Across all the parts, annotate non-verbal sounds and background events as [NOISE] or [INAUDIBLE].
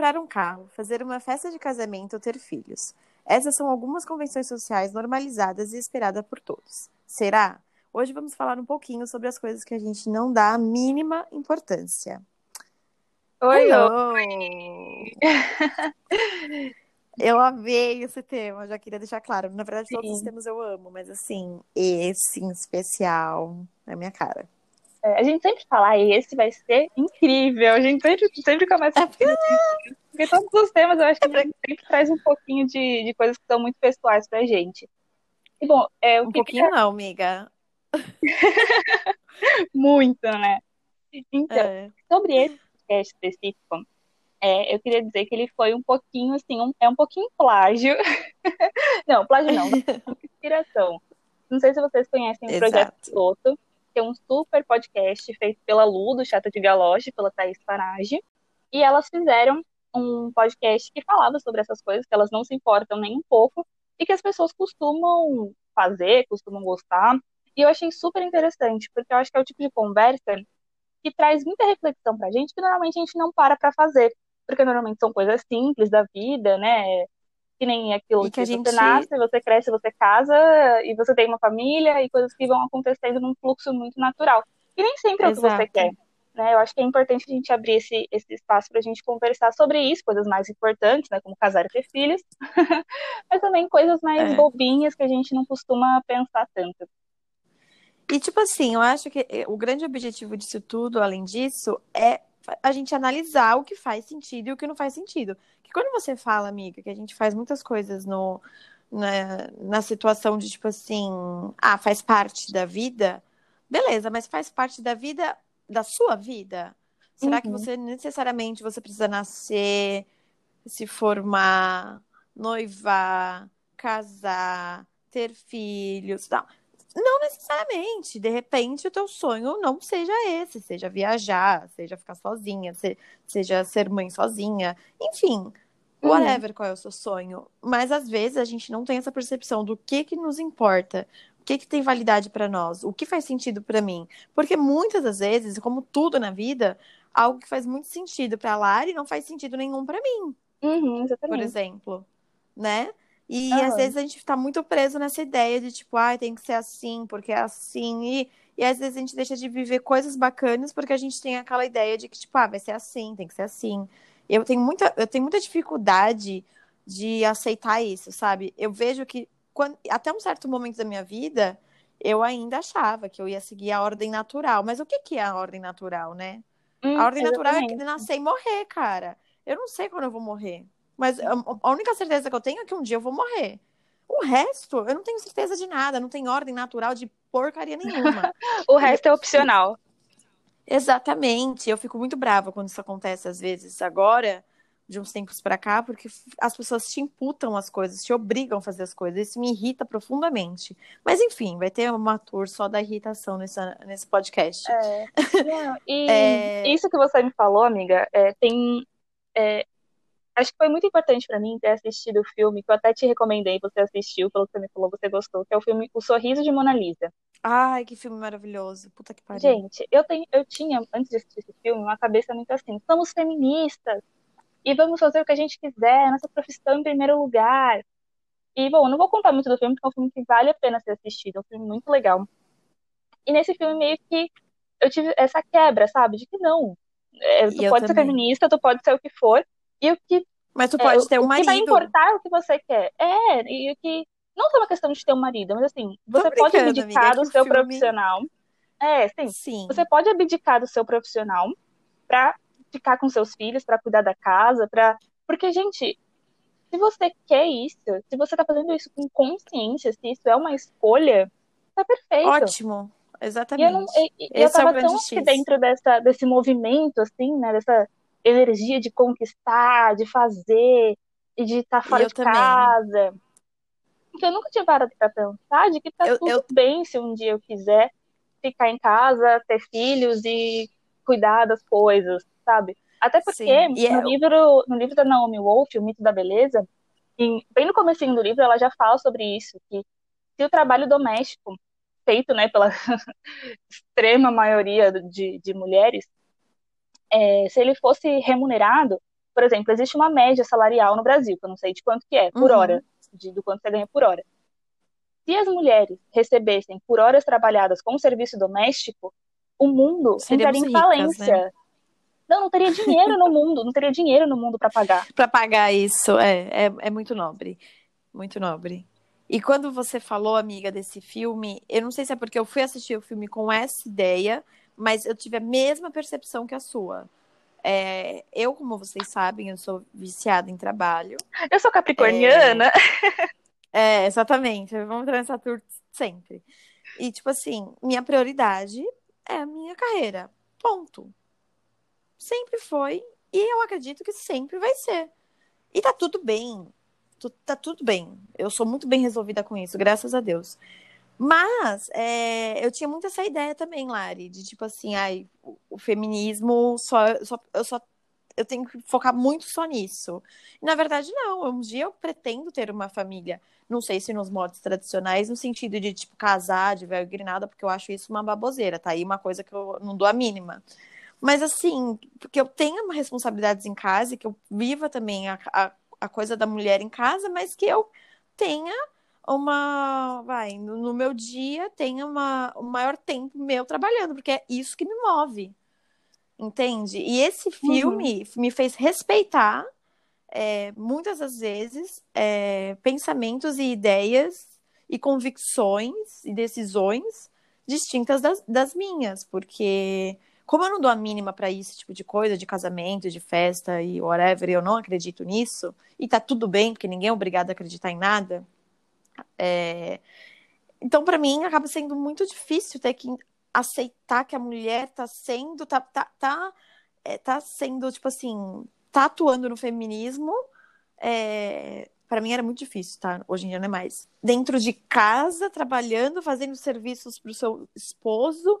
comprar um carro, fazer uma festa de casamento ou ter filhos. Essas são algumas convenções sociais normalizadas e esperadas por todos. Será? Hoje vamos falar um pouquinho sobre as coisas que a gente não dá a mínima importância. Oi, Hello! oi. [LAUGHS] Eu amei esse tema, já queria deixar claro. Na verdade, todos os Sim. temas eu amo, mas assim, esse em especial é a minha cara. É, a gente sempre fala, "Ah, esse vai ser incrível. A gente sempre, sempre começa É assim, porque todos os temas eu acho que a gente sempre traz um pouquinho de, de coisas que são muito pessoais pra gente. E bom, é, o Um que pouquinho não, amiga. [LAUGHS] muito, né? Então, É. sobre esse podcast específico, é, eu queria dizer que ele foi um pouquinho assim, um- é um pouquinho plágio. [LAUGHS] Não, plágio não, [LAUGHS] inspiração. Não sei se vocês conhecem o Projeto Exato. Piloto, que é um super podcast feito pela Lu, do Chata de Galoche, pela Thaís Farage. E elas fizeram um podcast que falava sobre essas coisas, que elas não se importam nem um pouco, e que as pessoas costumam fazer, costumam gostar. E eu achei super interessante, porque eu acho que é o tipo de conversa que traz muita reflexão pra gente, que normalmente a gente não para pra fazer. Porque normalmente são coisas simples da vida, né? Que nem aquilo E que que a você gente- nasce, você cresce, você casa, e você tem uma família, e coisas que vão acontecendo num fluxo muito natural. E nem sempre é o que você quer. Né? Eu acho que é importante a gente abrir esse, esse espaço pra gente conversar sobre isso, coisas mais importantes, né? Como casar e ter filhos, [LAUGHS] mas também coisas mais É. bobinhas que a gente não costuma pensar tanto. E, tipo assim, eu acho que eh, o grande objetivo disso tudo, além disso, é a gente analisar o que faz sentido e o que não faz sentido. Que quando você fala, amiga, que a gente faz muitas coisas no, na, na situação de, tipo assim, ah, faz parte da vida, beleza, mas faz parte da vida, da sua vida? Será que Uhum. você necessariamente você precisa nascer, se formar, noivar, casar, ter filhos, tal? Não necessariamente. De repente, o teu sonho não seja esse, seja viajar, seja ficar sozinha, se- seja ser mãe sozinha, enfim, Uhum. whatever qual é o seu sonho. Mas às vezes a gente não tem essa percepção do que que nos importa, o que que tem validade para nós, o que faz sentido para mim. Porque muitas das vezes, como tudo na vida, algo que faz muito sentido para Lari não faz sentido nenhum para mim Uhum, por exemplo, né? E Aham. às vezes a gente tá muito preso nessa ideia de tipo, ah, tem que ser assim, porque é assim, e, e às vezes a gente deixa de viver coisas bacanas porque a gente tem aquela ideia de que, tipo, ah, vai ser assim, tem que ser assim. Eu tenho muita, eu tenho muita dificuldade de aceitar isso, sabe? Eu vejo que quando, até um certo momento da minha vida, eu ainda achava que eu ia seguir a ordem natural. Mas o que que é a ordem natural, né? Hum, A ordem natural é que nascer e morrer, cara. Eu não sei quando eu vou morrer. Mas a, única certeza que eu tenho é que um dia eu vou morrer. O resto, eu não tenho certeza de nada. Não tem ordem natural de porcaria nenhuma. [LAUGHS] O resto é opcional. Exatamente. Eu fico muito brava quando isso acontece às vezes agora, de uns tempos pra cá, porque as pessoas te imputam as coisas, te obrigam a fazer as coisas. Isso me irrita profundamente. Mas enfim, vai ter uma tour só da irritação nessa, nesse podcast. É. [LAUGHS] E É. isso que você me falou, amiga, é, tem. é, acho que foi muito importante pra mim ter assistido o filme, que eu até te recomendei, você assistiu, pelo que você me falou, você gostou, que é o filme O Sorriso de Mona Lisa. Ai, que filme maravilhoso. Puta que pariu. Gente, eu, tenho, eu tinha, antes de assistir esse filme, uma cabeça muito assim: somos feministas e vamos fazer o que a gente quiser, nossa profissão em primeiro lugar. E, bom, não vou contar muito do filme, porque é um filme que vale a pena ser assistido, é um filme muito legal. E nesse filme, meio que eu tive essa quebra, sabe? De que não. É, tu eu pode ser feminista, tu pode ser o que for, e o que, Mas tu é, pode o, ter um o que vai marido. importar é o que você quer. É, e o que. Não só uma questão de ter um marido, mas assim, você pode abdicar é do seu filme. profissional. É, sim. Sim. Você pode abdicar do seu profissional pra ficar com seus filhos, pra cuidar da casa, para porque gente, se você quer isso, se você tá fazendo isso com consciência, se isso é uma escolha, tá perfeito. Ótimo. E eu não, Exatamente. e, e eu Esse é o tava tão aqui dentro dessa, desse movimento, assim, né, dessa energia de conquistar, de fazer e de estar E fora eu de também. casa, que eu nunca tinha parado pra pensar de que tá Eu, tudo eu, bem se um dia eu quiser ficar em casa, ter filhos e cuidar das coisas, sabe? Até porque no é, livro, no livro da Naomi Wolf, O Mito da Beleza, em- bem no comecinho do livro ela já fala sobre isso, que se o trabalho doméstico feito, né, pela [LAUGHS] extrema maioria de, de mulheres, é, se ele fosse remunerado, por exemplo, existe uma média salarial no Brasil, que eu não sei de quanto que é, por Uhum. hora, de, do quanto você ganha por hora. Se as mulheres recebessem por horas trabalhadas com serviço doméstico, o mundo Seríamos entraria em ricas, né? falência. Não, não teria dinheiro no mundo, não teria dinheiro no mundo para pagar. Pra pagar isso, é, é, é muito nobre. Muito nobre. E quando você falou, amiga, desse filme, eu não sei se é porque eu fui assistir o filme com essa ideia, mas eu tive a mesma percepção que a sua. É, eu, como vocês sabem, eu sou viciada em trabalho. Eu sou capricorniana. É, exatamente. Vamos entrar nessa tour sempre. E, tipo assim, minha prioridade é a minha carreira. Ponto. Sempre foi. E eu acredito que sempre vai ser. E tá tudo bem. Tá tudo bem. Eu sou muito bem resolvida com isso, graças a Deus. Mas é, eu tinha muito essa ideia também, Lari, de tipo assim, ai, o, feminismo só, só, eu só eu tenho que focar muito só nisso. Na verdade, não. Um dia eu pretendo ter uma família. Não sei se nos modos tradicionais, no sentido de, tipo, casar de e grinada, porque eu acho isso uma baboseira, tá aí uma coisa que eu não dou a mínima. Mas, assim, porque eu tenho uma responsabilidades em casa, e que eu viva também a, a, a coisa da mulher em casa, mas que eu tenha uma, vai, no, meu dia, tenha uma, um maior tempo meu trabalhando, porque é isso que me move. Entende? E esse filme me fez respeitar é, muitas das vezes é, pensamentos e ideias e convicções e decisões distintas das, das minhas, porque como eu não dou a mínima para esse tipo de coisa, de casamento, de festa e whatever, eu não acredito nisso, e tá tudo bem, porque ninguém é obrigado a acreditar em nada. É, Então, para mim, acaba sendo muito difícil ter que aceitar que a mulher tá sendo, tá, tá, tá, é, tá sendo, tipo assim, tá atuando no feminismo. É, para mim era muito difícil, tá? Hoje em dia não é mais. Dentro de casa, trabalhando, fazendo serviços pro seu esposo.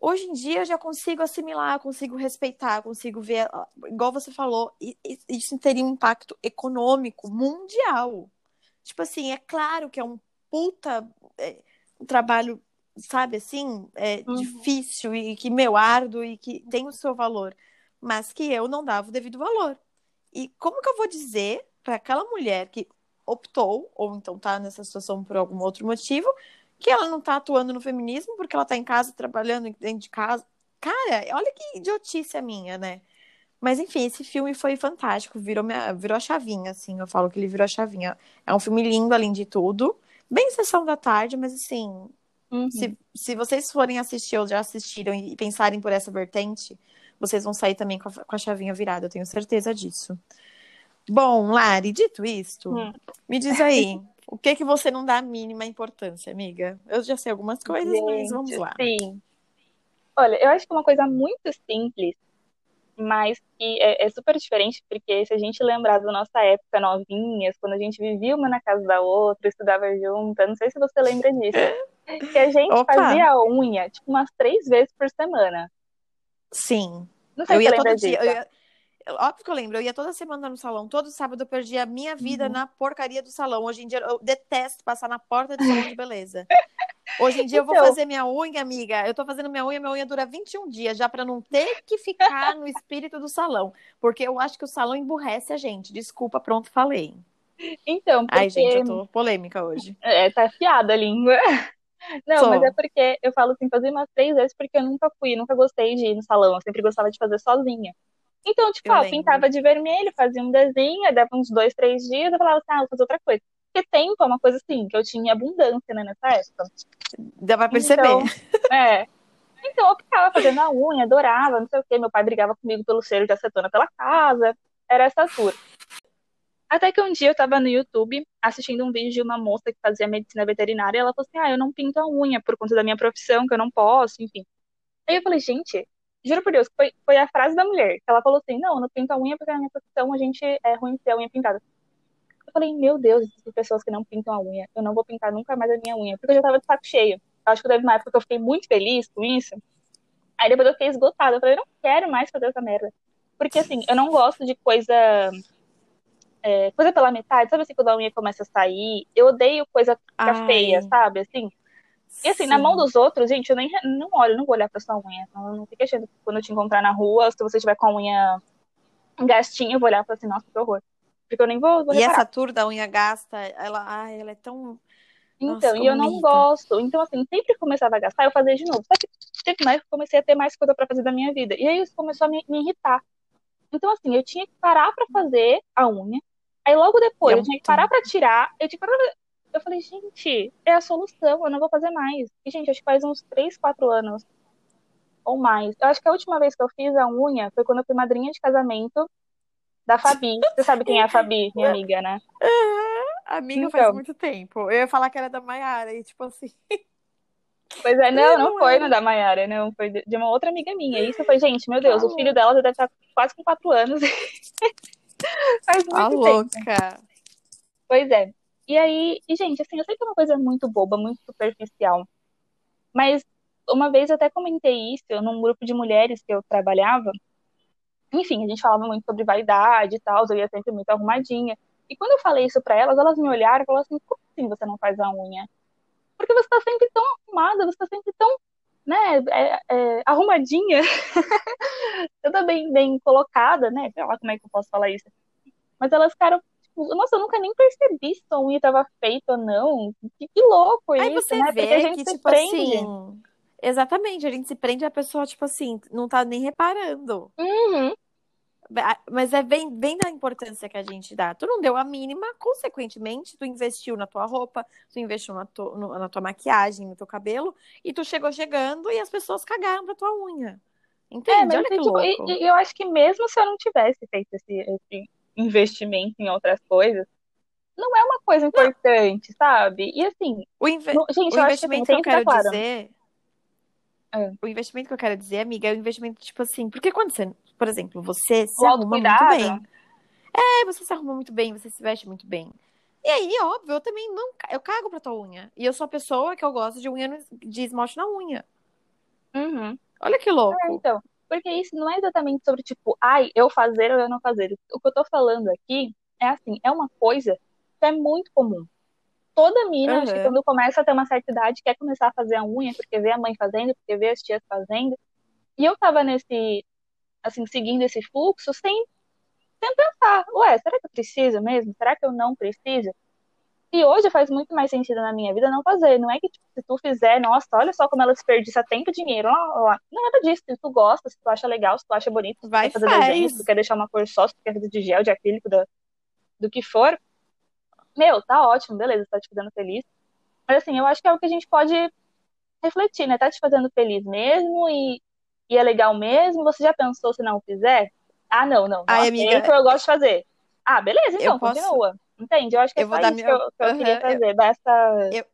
Hoje em dia eu já consigo assimilar, consigo respeitar, consigo ver, igual você falou, isso teria um impacto econômico mundial. Tipo assim, é claro que é um puta é, um trabalho sabe assim, é Uhum. difícil e que meu árduo e que tem o seu valor, mas que eu não dava o devido valor. E como que eu vou dizer para aquela mulher que optou ou então tá nessa situação por algum outro motivo, que ela não tá atuando no feminismo porque ela tá em casa trabalhando dentro de casa? Cara, olha que idiotice a minha, né? Mas enfim, esse filme foi fantástico, virou minha, virou a chavinha, assim, eu falo que ele virou a chavinha. É um filme lindo além de tudo. Bem sessão da tarde, mas assim, Uhum. se, se vocês forem assistir ou já assistiram e pensarem por essa vertente, vocês vão sair também com a, com a chavinha virada, eu tenho certeza disso. Bom, Lari, dito isto, Hum. me diz aí, [LAUGHS] o que que você não dá a mínima importância, amiga? Eu já sei algumas coisas, mas vamos Gente, lá. Sim. Olha, eu acho que é uma coisa muito simples, mas que é, é super diferente, porque se a gente lembrar da nossa época novinhas, quando a gente vivia uma na casa da outra, estudava junta, não sei se você lembra disso, que a gente Opa. fazia a unha, tipo, umas três vezes por semana. Sim, Não sei eu se ia você todo lembra dia, disso. eu ia- Óbvio que eu lembro, eu ia toda semana no salão, todo sábado eu perdia a minha vida Uhum. na porcaria do salão. Hoje em dia eu detesto passar na porta do salão de beleza. [LAUGHS] Hoje em dia eu vou Então. fazer minha unha, amiga. Eu tô fazendo minha unha, minha unha dura 21 dias, já pra não ter que ficar no espírito do salão. Porque eu acho que o salão emburrece a gente. Desculpa, pronto, falei. Então, porque Ai, gente, eu tô polêmica hoje. é, tá afiada a língua. Não, Tô. mas é porque eu falo assim, fazer umas três vezes porque eu nunca fui, nunca gostei de ir no salão, eu sempre gostava de fazer sozinha. Então, tipo, Eu ah, eu lembro. pintava de vermelho, fazia um desenho, aí dava uns dois, três dias, eu falava assim, ah, vou fazer outra coisa. Porque tempo é uma coisa assim, que eu tinha abundância, né, nessa época. Dá pra perceber. Então, é. Então eu ficava fazendo a unha, adorava, não sei o quê. Meu pai brigava comigo pelo cheiro de acetona pela casa. Era essa tour. Até que um dia eu tava no YouTube assistindo um vídeo de uma moça que fazia medicina veterinária e ela falou assim: Ah, eu não pinto a unha por conta da minha profissão, que eu não posso, enfim. Aí eu falei, gente, juro por Deus, foi, foi a frase da mulher, que ela falou assim: Não, eu não pinto a unha porque na minha profissão a gente é ruim ter a unha pintada. Falei, meu Deus, existem pessoas que não pintam a unha. Eu não vou pintar nunca mais a minha unha, porque eu já tava de saco cheio. Eu acho que teve uma época que eu fiquei muito feliz com isso. Aí depois eu fiquei esgotada. Eu falei, eu não quero mais fazer essa merda. Porque assim, eu não gosto de coisa. é, coisa pela metade, sabe assim, quando a unha começa a sair? Eu odeio coisa fica feia, sabe? Assim. E assim, na Sim. mão dos outros, gente, eu nem não olho, não vou olhar pra sua unha. Não, não fique achando que quando eu te encontrar na rua, se você tiver com a unha gastinho, eu vou olhar e falar assim, nossa, que horror. Porque eu nem vou, vou E reparar. essa tour da unha gasta, ela, ai, ela é tão. Então, Nossa, e eu não gosto. Então, assim, sempre que começava a gastar, eu fazia de novo. Só que teve mais que eu comecei a ter mais coisa pra fazer da minha vida. E aí isso começou a me, me irritar. Então, assim, eu tinha que parar pra fazer a unha. Aí logo depois E é eu tinha que parar pra tirar. Eu tinha que parar pra... Eu falei, gente, é a solução, eu não vou fazer mais. E, gente, acho que faz uns 3, 4 anos ou mais. Eu acho que a última vez que eu fiz a unha foi quando eu fui madrinha de casamento da Fabi. Você sabe quem é a Fabi, minha amiga, né? Amiga, faz Então. muito tempo. Eu ia falar que era da Maiara, e tipo assim. Pois é, não, não Não foi era. no da Maiara, não, foi de uma outra amiga minha. E isso foi, gente, meu Deus, Tá o filho dela já deve estar quase com quatro anos. [LAUGHS] Faz Tá muito tempo. louca. Pois é. E aí, e gente, assim, eu sei que é uma coisa muito boba, muito superficial. Mas uma vez eu até comentei isso num grupo de mulheres que eu trabalhava. Enfim, a gente falava muito sobre vaidade e tal, eu ia sempre muito arrumadinha. E quando eu falei isso pra elas, elas me olharam e falaram assim: como assim você não faz a unha? Porque você tá sempre tão arrumada, você tá sempre tão, né, é, é, arrumadinha, [LAUGHS] toda bem, bem colocada, né? Sei lá como é que eu posso falar isso. Mas elas ficaram, tipo, nossa, eu nunca nem percebi se a unha tava feita ou não. Que, que louco Aí isso, você né? Porque a vê gente que, se tipo prende. assim. Exatamente, a gente se prende a pessoa, tipo assim, não tá nem reparando. Uhum. Mas é bem, bem da importância que a gente dá. Tu não deu a mínima, consequentemente, tu investiu na tua roupa, tu investiu na, tu, no- na tua maquiagem, no teu cabelo, e tu chegou chegando e as pessoas cagaram pra tua unha. É, Entende? mas Olha que e, tipo, e- louco. e eu acho que mesmo se eu não tivesse feito esse, esse investimento em outras coisas, não é uma coisa importante, sabe? E assim, O, inve- no- gente, o eu acho que assim, investimento que eu ficar quero claro. dizer. É. O investimento que eu quero dizer, amiga, é o investimento, tipo assim, porque quando você, por exemplo, você se arruma muito bem. É, você se arruma muito bem, você se veste muito bem. E aí, óbvio, eu também não. Eu cago pra tua unha. E eu sou a pessoa que eu gosto de unha de esmalte na unha. Uhum. Olha que louco. É, então, porque isso não é exatamente sobre, tipo, ai, eu fazer ou eu não fazer. O que eu tô falando aqui é assim, é uma coisa que é muito comum. Toda mina, acho que quando começa a ter uma certa idade, quer começar a fazer a unha, porque vê a mãe fazendo, porque vê as tias fazendo. E eu tava nesse, assim, seguindo esse fluxo sem, sem pensar, ué, será que eu preciso mesmo? Será que eu não preciso? E hoje faz muito mais sentido na minha vida não fazer. Não é que, tipo, se tu fizer, nossa, olha só como ela desperdiça tempo e dinheiro. Ó, ó, Não é nada disso. Se tu gosta, se tu acha legal, se tu acha bonito, se tu Vai quer fazer faz. desenho, se tu quer deixar uma cor só, se tu quer fazer de gel, de acrílico, da- do que for. Meu, tá ótimo, beleza, tá te fazendo feliz. Mas assim, eu acho que é o que a gente pode refletir, né? Tá te fazendo feliz mesmo e, e é legal mesmo? Você já pensou se não fizer? Ah, não, não, não Ai, amiga, eu gosto de fazer. Ah, beleza, então, eu posso. continua. Entende? Eu acho que é Eu vou só dar isso que minha. eu, que eu queria eu, trazer, dessa. eu,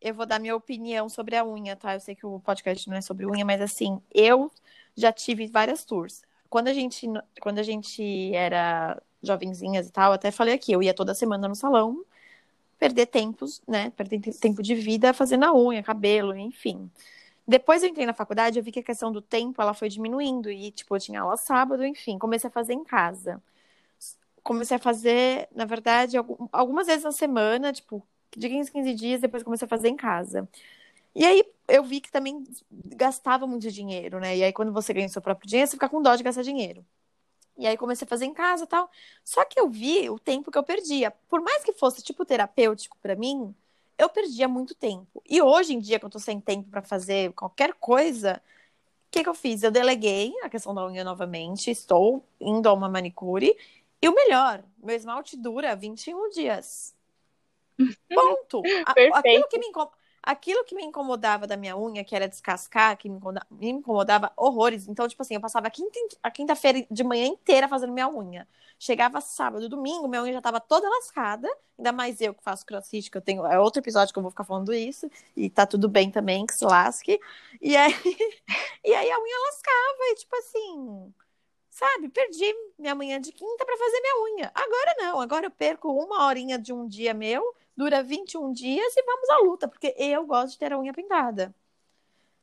eu vou dar minha opinião sobre a unha, tá? Eu sei que o podcast não é sobre unha, mas assim, eu já tive várias tours. Quando a gente, quando a gente era jovenzinhas e tal, eu até falei aqui, eu ia toda semana no salão perder tempos, né? Perder te- tempo de vida fazendo a unha, cabelo, enfim. Depois eu entrei na faculdade, eu vi que a questão do tempo ela foi diminuindo e tipo, eu tinha aula sábado, enfim, comecei a fazer em casa. Comecei a fazer, na verdade, algum- algumas vezes na semana, tipo, de 15 em 15 dias, depois comecei a fazer em casa. E aí eu vi que também gastava muito dinheiro, né? E aí quando você ganha seu próprio dinheiro, você fica com dó de gastar dinheiro. E aí comecei a fazer em casa tal. Só que eu vi o tempo que eu perdia. Por mais que fosse tipo terapêutico pra mim, eu perdia muito tempo. E hoje em dia, que eu tô sem tempo pra fazer qualquer coisa, o que que eu fiz? Eu deleguei a questão da unha novamente, estou indo a uma manicure. E o melhor, meu esmalte dura 21 dias. [LAUGHS] Ponto. A- aquilo, Perfeito. que me inco- aquilo que me incomodava da minha unha, que era descascar, que me incomoda- me incomodava horrores. Então, tipo assim, eu passava a quinta- a quinta-feira de manhã inteira fazendo minha unha. Chegava sábado, domingo, minha unha já tava toda lascada. Ainda mais eu que faço crossfit, que eu tenho. É outro episódio que eu vou ficar falando isso. E tá tudo bem também, que se lasque. E aí, [LAUGHS] e aí a unha lascava. E tipo assim. Sabe, perdi minha manhã de quinta pra fazer minha unha. Agora não, agora eu perco uma horinha de um dia meu, dura 21 dias e vamos à luta, porque eu gosto de ter a unha pintada,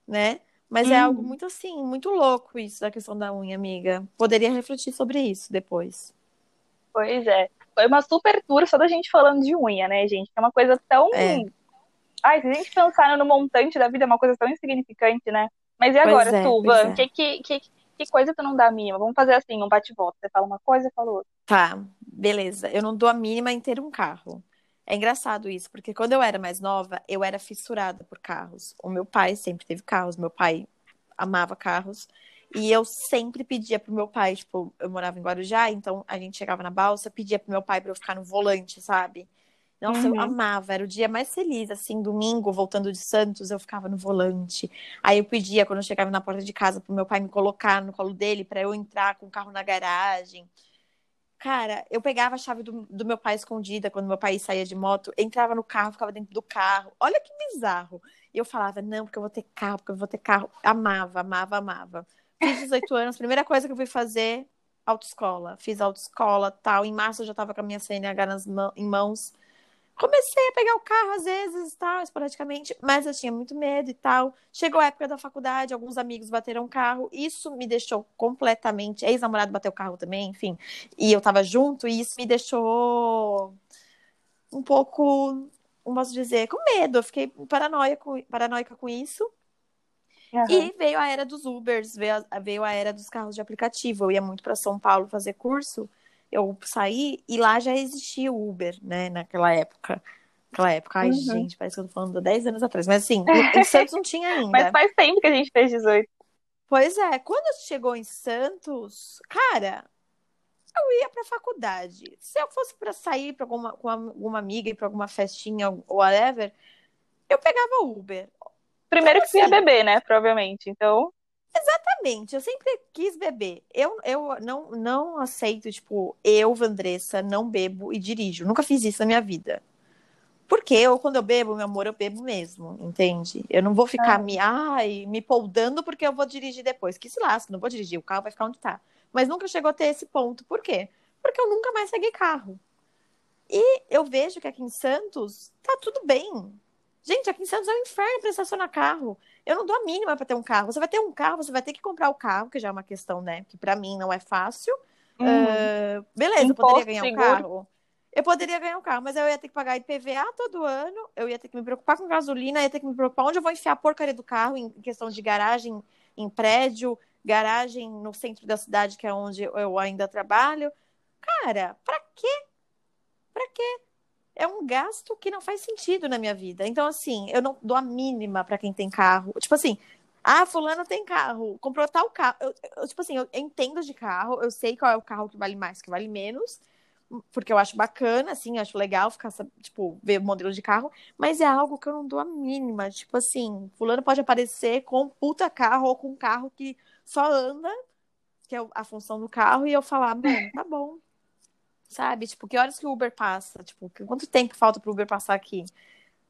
né? Mas é algo Uhum. muito assim, muito louco isso da questão da unha, amiga. Poderia refletir sobre isso depois. Pois é. Foi uma super tour só da gente falando de unha, né, gente? É uma coisa tão. É. Ai, se a gente pensar no montante da vida, é uma coisa tão insignificante, né? Mas e Pois agora, é, pois Van? é. Que, que, que, que coisa tu não dá a mínima? Vamos fazer assim, um bate-volta. Você fala uma coisa, eu falo outra. Tá, beleza. Eu não dou a mínima em ter um carro. É engraçado isso, porque quando eu era mais nova, eu era fissurada por carros. O meu pai sempre teve carros, meu pai amava carros. E eu sempre pedia pro meu pai, tipo, eu morava em Guarujá, então a gente chegava na balsa, pedia pro meu pai pra eu ficar no volante, sabe? Nossa, Uhum. eu amava, era o dia mais feliz, assim, domingo, voltando de Santos, eu ficava no volante. Aí eu pedia, quando eu chegava na porta de casa, pro meu pai me colocar no colo dele pra eu entrar com o carro na garagem. Cara, eu pegava a chave do, do meu pai escondida quando meu pai saía de moto, entrava no carro, ficava dentro do carro. Olha que bizarro. E eu falava, não, porque eu vou ter carro, porque eu vou ter carro. Amava, amava, amava. Fiz 18 [LAUGHS] anos, primeira coisa que eu fui fazer, autoescola. Fiz autoescola, tal. Em março eu já tava com a minha CNH nas mão- em mãos. Comecei a pegar o carro às vezes, tal, esporadicamente, mas eu tinha muito medo e tal. Chegou a época da faculdade, alguns amigos bateram carro. Isso me deixou completamente. Ex-namorado bateu carro também, enfim. E eu tava junto, e isso me deixou um pouco, como posso dizer, com medo. Eu fiquei paranoia com, paranoica com isso. Aham. E veio a era dos Ubers, veio a, veio a era dos carros de aplicativo. Eu ia muito para São Paulo fazer curso, eu saí e lá já existia o Uber, né, naquela época. Naquela época, ai, Uhum. gente, parece que eu tô falando de 10 anos atrás. Mas assim, [LAUGHS] em Santos não tinha ainda. Mas faz tempo que a gente fez 18. Pois é, quando chegou em Santos, cara, eu ia pra faculdade. Se eu fosse pra sair pra alguma, com alguma amiga, ir pra alguma festinha ou whatever, eu pegava Uber. Primeiro que tu ia assim? beber, né? Provavelmente. Então, Exatamente, eu sempre quis beber. Eu, eu não, não aceito, tipo, eu, Vandressa, não bebo e dirijo. Nunca fiz isso na minha vida. Porque eu, quando eu bebo, meu amor, eu bebo mesmo, entende? Eu não vou ficar Ah. me, ai, me poldando porque eu vou dirigir depois. Que se lasca, não vou dirigir, o carro vai ficar onde tá. Mas nunca chegou a ter esse ponto. Por quê? Porque eu nunca mais peguei carro. E eu vejo que aqui em Santos tá tudo bem. Gente, aqui em Santos é um inferno para estacionar carro. Eu não dou a mínima para ter um carro. Você vai ter um carro, você vai ter que comprar o carro, que já é uma questão, né? Que para mim não é fácil. uhum. Ah, beleza, eu Imposto, poderia ganhar um seguro. carro. Eu poderia ganhar um carro, mas eu ia ter que pagar IPVA todo ano, eu ia ter que me preocupar com gasolina, ia ter que me preocupar onde eu vou enfiar a porcaria do carro em questão de garagem em prédio, garagem no centro da cidade, que é onde eu ainda trabalho. Cara, pra quê? Pra quê? É um gasto que não faz sentido na minha vida. Então, assim, eu não dou a mínima pra quem tem carro. Tipo assim, ah, fulano tem carro, comprou tal carro. Eu, eu, tipo assim, eu entendo de carro, eu sei qual é o carro que vale mais, que vale menos, porque eu acho bacana, assim, acho legal ficar, tipo, ver modelo de carro, mas é algo que eu não dou a mínima. Tipo assim, fulano pode aparecer com um puta carro ou com um carro que só anda, que é a função do carro, e eu falar, mano, tá bom. Sabe? Tipo, que horas que o Uber passa? Tipo, quanto tempo falta pro Uber passar aqui?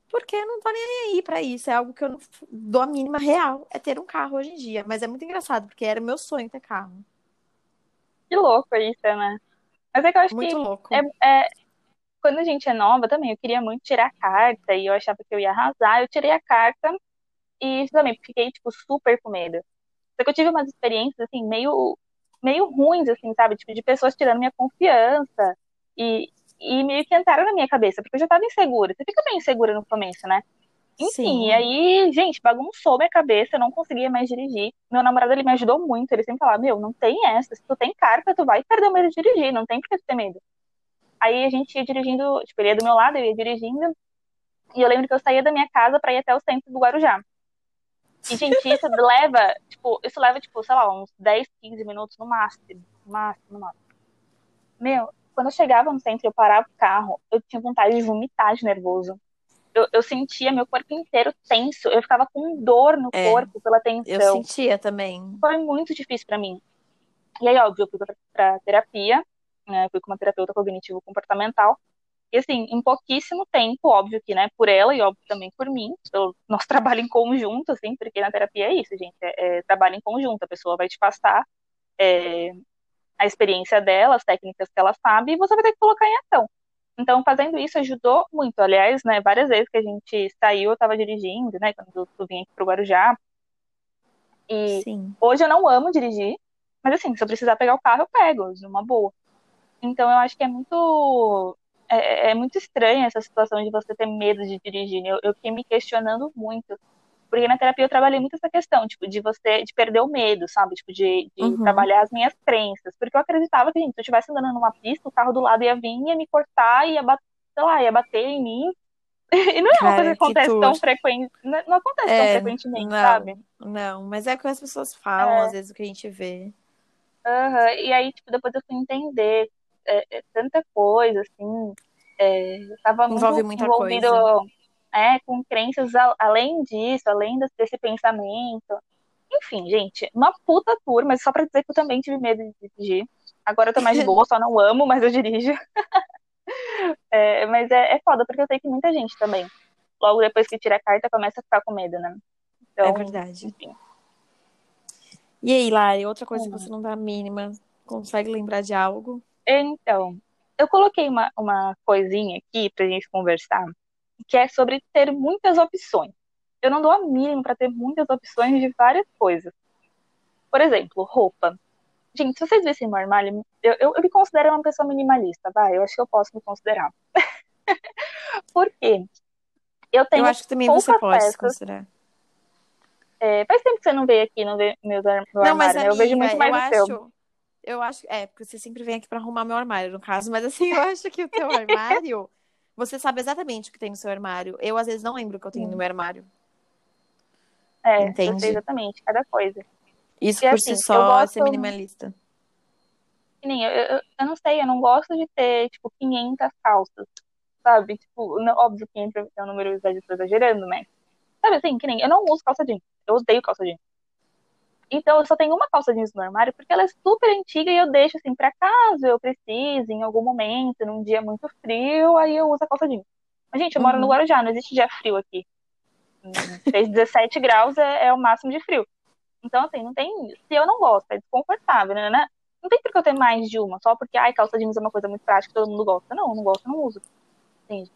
Porque eu não tô nem aí pra isso. É algo que eu não dou a mínima real. É ter um carro hoje em dia. Mas é muito engraçado, porque era meu sonho ter carro. Que louco isso, né? Mas é que eu acho Muito que louco. é, é- quando a gente é nova também, eu queria muito tirar a carta e eu achava que eu ia arrasar. Eu tirei a carta e também fiquei, tipo, super com medo. Só que eu tive umas experiências, assim, meio, meio ruins, assim, sabe? Tipo, de pessoas tirando minha confiança e, e meio que entraram na minha cabeça, porque eu já tava insegura. Você fica meio insegura no começo, né? Enfim, Sim. e aí, gente, bagunçou minha cabeça, eu não conseguia mais dirigir. Meu namorado, ele me ajudou muito, ele sempre falava, meu, não tem essa, se tu tem carta, tu vai perder o medo de dirigir, não tem por que tu ter medo. Aí a gente ia dirigindo, tipo, ele ia do meu lado, eu ia dirigindo, e eu lembro que eu saía da minha casa pra ir até o centro do Guarujá. E, gente, isso leva, tipo, isso leva, tipo, sei lá, uns 10, 15 minutos no máximo, no máximo, no máximo. Meu, quando eu chegava no centro e eu parava o carro, eu tinha vontade de vomitar de nervoso. Eu, eu sentia meu corpo inteiro tenso, eu ficava com dor no É, corpo pela Eu tensão. sentia também. Foi muito difícil pra mim. E aí, óbvio, eu fui pra, pra terapia, né, fui com uma terapeuta cognitivo-comportamental. E assim, em pouquíssimo tempo, óbvio que, né, por ela e óbvio também por mim, pelo nosso [LAUGHS] trabalho em conjunto, assim, porque na terapia é isso, gente, é, é trabalho em conjunto, a pessoa vai te passar é, a experiência dela, as técnicas que ela sabe, e você vai ter que colocar em ação. Então, fazendo isso ajudou muito. Aliás, né, várias vezes que a gente saiu, eu tava dirigindo, né, quando eu, eu vim aqui pro Guarujá, e Sim. hoje eu não amo dirigir, mas assim, se eu precisar pegar o carro, eu pego, numa boa. Então eu acho que é muito é, é muito estranha essa situação de você ter medo de dirigir. né? Eu, eu fiquei me questionando muito, Porque na terapia eu trabalhei muito essa questão, tipo, de você, de perder o medo, sabe? Tipo, de, de Uhum. trabalhar as minhas crenças. Porque eu acreditava que, gente, se eu estivesse andando numa pista, o carro do lado ia vir, ia me cortar, ia bater, sei lá, ia bater em mim. [LAUGHS] E não é uma coisa que que acontece tour. tão frequente, não acontece tão É, frequentemente, não. sabe? Não, mas é o que as pessoas falam, É. às vezes, o que a gente vê. Aham, E aí, tipo, depois eu fui entender é, é, tanta coisa, assim. É, eu tava muito envolvido é, com crenças a- além disso, além desse, pensamento. Enfim, gente, uma puta tour, mas só pra dizer que eu também tive medo de dirigir. Agora eu tô mais de boa, [LAUGHS] só não amo, mas eu dirijo. [LAUGHS] É, mas é, é foda, porque eu sei que muita gente também, logo depois que tira a carta, começa a ficar com medo, né? Então, É verdade. enfim. E aí, Lari, outra coisa que você não dá a mínima, consegue lembrar de algo? Então, eu coloquei uma, uma coisinha aqui pra gente conversar, que é sobre ter muitas opções. Eu não dou a mínima pra ter muitas opções de várias coisas. Por exemplo, roupa. Gente, se vocês vissem meu armário, eu, eu, eu me considero uma pessoa minimalista, vai, eu acho que eu posso me considerar. [LAUGHS] Por quê? Eu tenho Eu acho que também você pode se peças. considerar. é, faz tempo que você não veio aqui, não vê meus meu Não, mas armário, né? Eu vejo amiga, muito mais eu o seu. Eu acho, é, porque você sempre vem aqui pra arrumar meu armário, no caso, mas assim, eu acho que o teu armário, você sabe exatamente o que tem no seu armário. Eu, às vezes, não lembro o que eu tenho no meu armário. É, eu Entendi. sei exatamente, cada coisa. Isso E por assim, si eu só é gosto- ser minimalista. Que nem, eu, eu, eu não sei, eu não gosto de ter, tipo, 500 calças, sabe? Tipo, não- óbvio, 500 é um número exagerando, mas... Sabe assim, que nem, eu não uso calça jeans, eu odeio calça jeans. Então, eu só tenho uma calça jeans no armário, porque ela é super antiga e eu deixo, assim, pra caso eu precise, em algum momento, num dia muito frio, aí eu uso a calça jeans. Mas, gente, eu moro no Uhum. Guarujá, não existe dia frio aqui. Fez 17 graus é, é o máximo de frio. Então, assim, não tem. Se eu não gosto, é desconfortável, né? né? Não tem porque eu ter mais de uma, só porque, ai, calça jeans é uma coisa muito prática, todo mundo gosta. Não, eu não gosto, eu não uso. Entende?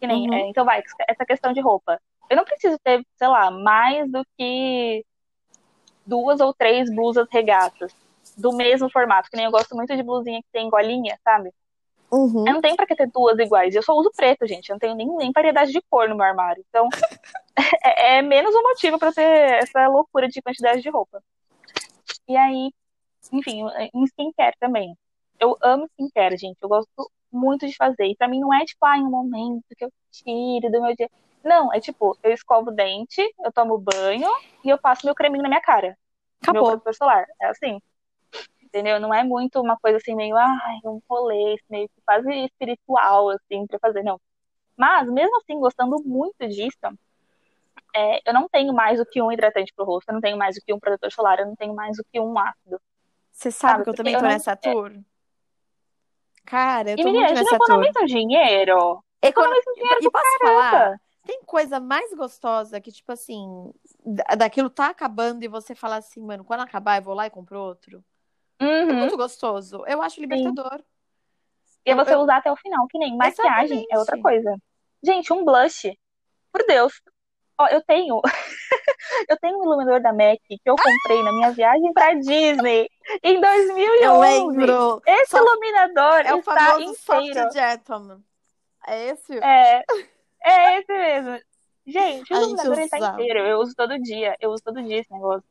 Que nem, Uhum. é, então vai, essa questão de roupa. Eu não preciso ter, sei lá, mais do que duas ou três blusas regatas do mesmo formato. Que nem eu gosto muito de blusinha que tem golinha, sabe? Uhum. Eu não tenho pra que ter duas iguais. Eu só uso preto, gente. Eu não tenho nem, nem variedade de cor no meu armário. Então, [LAUGHS] é, é menos um motivo pra ter essa loucura de quantidade de roupa. E aí, enfim, em skincare também. Eu amo skincare, gente. Eu gosto muito de fazer. E pra mim não é tipo, ah, em um momento que eu tiro do meu dia. Não, é tipo, eu escovo o dente, eu tomo banho e eu passo meu creminho na minha cara. Meu Acabou. protetor solar. É assim. Entendeu? Não é muito uma coisa assim, meio, ai, um rolê, meio que quase espiritual, assim, pra fazer, não. Mas, mesmo assim, gostando muito disso, é, eu não tenho mais do que um hidratante pro rosto, eu não tenho mais do que um protetor solar, eu não tenho mais do que um ácido. Você sabe Sabe, que eu também eu tô não- nessa tour? Cara, eu e, tô menina, a muito gente não nessa tour. economiza dinheiro. Econo- Economiza dinheiro E posso caramba. falar? Tem coisa mais gostosa que, tipo assim, da- daquilo tá acabando e você fala assim, mano, quando acabar eu vou lá e compro outro. É Uhum. muito gostoso. Eu acho libertador. E é Eu- você eu- usar até o final, que nem maquiagem é outra Exatamente. coisa. Gente, um blush. Por Deus. Ó, eu tenho. [LAUGHS] eu tenho um iluminador da MAC que eu comprei na minha viagem pra Disney [LAUGHS] em 2011. Eu lembro. Esse Só- iluminador É o está famoso inteiro. soft gentleman. É esse? É, é esse mesmo. Gente, o iluminador ele tá inteiro. Eu uso todo dia. Eu uso todo dia esse negócio.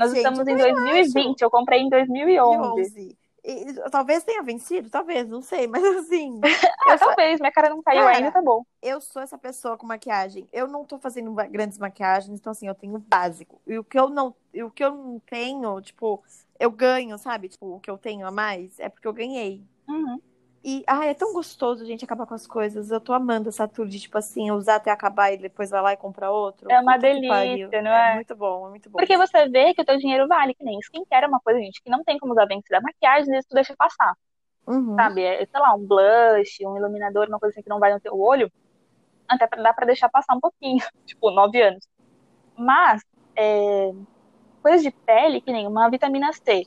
Nós gente, estamos em eu 2020. Eu comprei em 2011. 11. E, talvez tenha vencido, talvez, não sei, mas assim, [LAUGHS] Ah, eu, talvez. Minha cara não caiu Cara, ainda, tá bom. eu sou essa pessoa com maquiagem. Eu não tô fazendo grandes maquiagens, então assim, eu tenho o básico. E o que eu não, e o que eu não tenho, tipo, eu ganho, sabe? Tipo, o que eu tenho a mais é porque eu ganhei. Uhum. E, ai, é tão gostoso, gente, acabar com as coisas. Eu tô amando essa tour de, tipo assim, usar até acabar e depois vai lá e compra outro. É uma Puta delícia, não é? muito bom, é muito bom. Porque você vê que o teu dinheiro vale, que nem skincare é uma coisa, gente, que não tem como usar bem da maquiagem, isso tu deixa passar, Uhum. sabe? É, sei lá, um blush, um iluminador, uma coisa assim que não vai no teu olho, até pra, dá pra deixar passar um pouquinho, [LAUGHS] tipo, nove anos. Mas, é, coisas de pele, que nem uma vitamina C.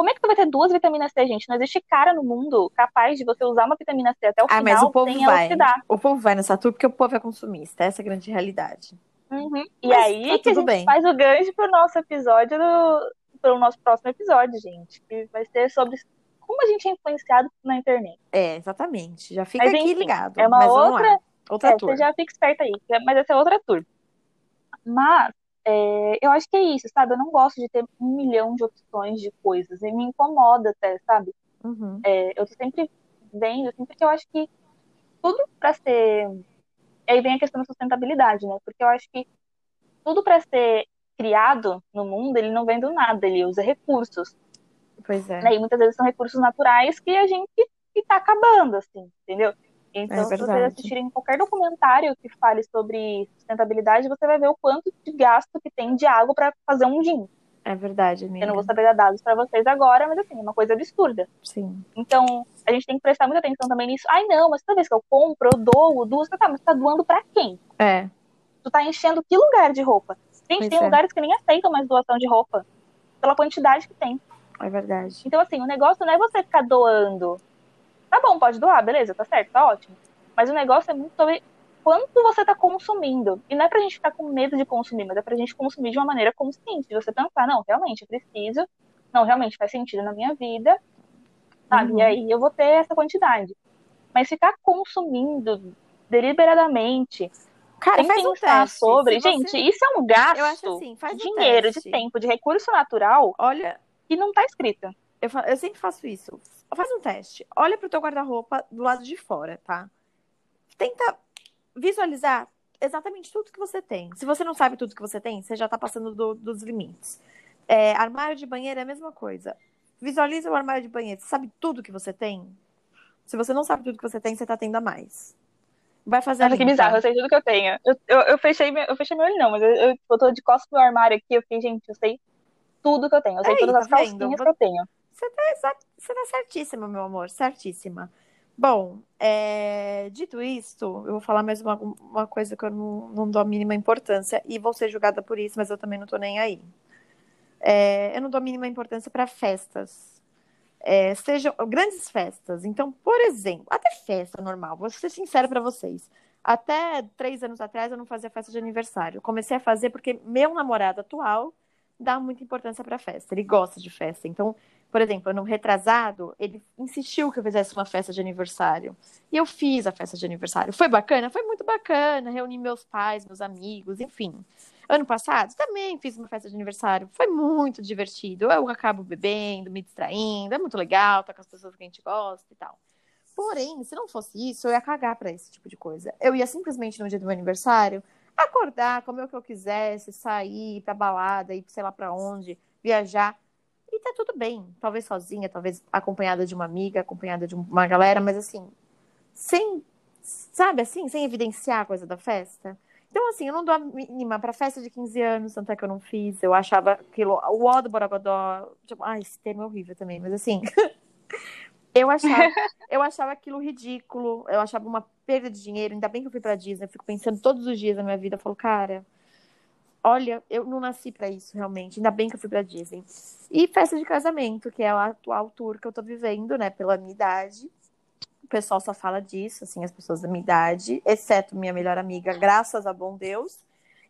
Como é que tu vai ter duas vitaminas C, gente? Não existe cara no mundo capaz de você usar uma vitamina C até o Ah, final mas o povo sem vai. oxidar. O povo vai nessa tour porque o povo é consumista. Essa é a grande realidade. Uhum. E Mas aí tá que a gente bem. faz o gancho pro nosso episódio do, pro nosso próximo episódio, gente. Que vai ser sobre como a gente é influenciado na internet. É, exatamente. Já fica Mas, aqui enfim, ligado. é uma outra- lá. Outra É, tour. você já fica esperto aí, mas essa é outra tour. Mas é, eu acho que é isso, sabe? Eu não gosto de ter um milhão de opções de coisas. E me incomoda até, sabe? Uhum. É, eu tô sempre vendo, assim, porque eu acho que tudo para ser. Aí vem a questão da sustentabilidade, né? Porque eu acho que tudo para ser criado no mundo, ele não vem do nada, ele usa recursos. Pois é. Né? E muitas vezes são recursos naturais que a gente está acabando, assim, entendeu? Então, É se vocês assistirem qualquer documentário que fale sobre sustentabilidade, você vai ver o quanto de gasto que tem de água para fazer um gin. É verdade, Eu não amiga. vou saber dar dados para vocês agora, mas assim, é uma coisa absurda. Sim. Então, a gente tem que prestar muita atenção também nisso. Ai, não, mas toda vez que eu compro, eu dou, duas, tá, mas você tá doando pra quem? É. Tu tá enchendo que lugar de roupa? Gente, Pois tem é. lugares que nem aceitam mais doação de roupa. Pela quantidade que tem. É verdade. Então, assim, o negócio não é você ficar doando. Tá bom, pode doar, beleza, tá certo, tá ótimo. Mas o negócio é muito sobre quanto você tá consumindo. E não é pra gente ficar com medo de consumir, mas é pra gente consumir de uma maneira consciente. De você pensar, não, realmente, eu preciso. Não, realmente faz sentido na minha vida. Sabe? Uhum. E aí eu vou ter essa quantidade. Mas ficar consumindo deliberadamente, Cara, faz um pensar teste. sobre. Se você- Gente, isso é um gasto Eu acho assim, de um dinheiro, teste. de tempo, de recurso natural Olha, que não tá escrito. eu, eu sempre faço isso. Faz um teste. Olha pro teu guarda-roupa do lado de fora, tá? Tenta visualizar exatamente tudo que você tem. Se você não sabe tudo que você tem, você já tá passando do- dos limites. É, armário de banheiro é a mesma coisa. Visualiza o armário de banheiro. Você sabe tudo que você tem? Se você não sabe tudo que você tem, você tá tendo a mais. Vai fazer a Nossa, que limpa. bizarro, eu sei tudo que eu tenho. Eu, eu, eu fechei, meu- eu fechei meu olho, não, mas eu, eu, eu tô de costas no meu armário aqui, eu fiquei, gente, eu sei tudo que eu tenho. Eu sei Aí, todas tá as vendo? calcinhas que eu tenho. Você tá, você tá certíssima, meu amor, certíssima. Bom, é, dito isto, eu vou falar mais uma, uma coisa que eu não, não dou a mínima importância e vou ser julgada por isso, mas eu também não tô nem aí. É, eu não dou a mínima importância para festas. É, sejam grandes festas. Então, por exemplo, até festa normal, vou ser sincera para vocês. Até três anos atrás eu não fazia festa de aniversário. Comecei a fazer porque meu namorado atual dá muita importância para festa. Ele gosta de festa. Então, por exemplo, no retrasado, ele insistiu que eu fizesse uma festa de aniversário. E eu fiz a festa de aniversário. Foi bacana? Foi muito bacana. Reuni meus pais, meus amigos, enfim. Ano passado também fiz uma festa de aniversário. Foi muito divertido. Eu acabo bebendo, me distraindo. É muito legal, tá com as pessoas que a gente gosta e tal. Porém, se não fosse isso, eu ia cagar pra esse tipo de coisa. Eu ia simplesmente no dia do meu aniversário acordar, comer o que eu quisesse, sair, ir pra balada, ir sei lá pra onde, viajar. E tá tudo bem. Talvez sozinha, talvez acompanhada de uma amiga, acompanhada de uma galera, mas assim, sem, sabe assim, sem evidenciar a coisa da festa. Então, assim, eu não dou a mínima pra festa de 15 anos, tanto é que eu não fiz. Eu achava aquilo, o ó do Borogodó. Tipo, ai, esse termo é horrível também, mas assim. [LAUGHS] eu achava, eu achava aquilo ridículo, eu achava uma perda de dinheiro. Ainda bem que eu fui pra Disney, eu fico pensando todos os dias na minha vida. Eu falo, cara, olha, eu não nasci pra isso realmente. Ainda bem que eu fui pra Disney. E festa de casamento, que é o atual tour que eu tô vivendo, né, pela minha idade. O pessoal só fala disso, assim, as pessoas da minha idade, exceto minha melhor amiga, graças a bom Deus.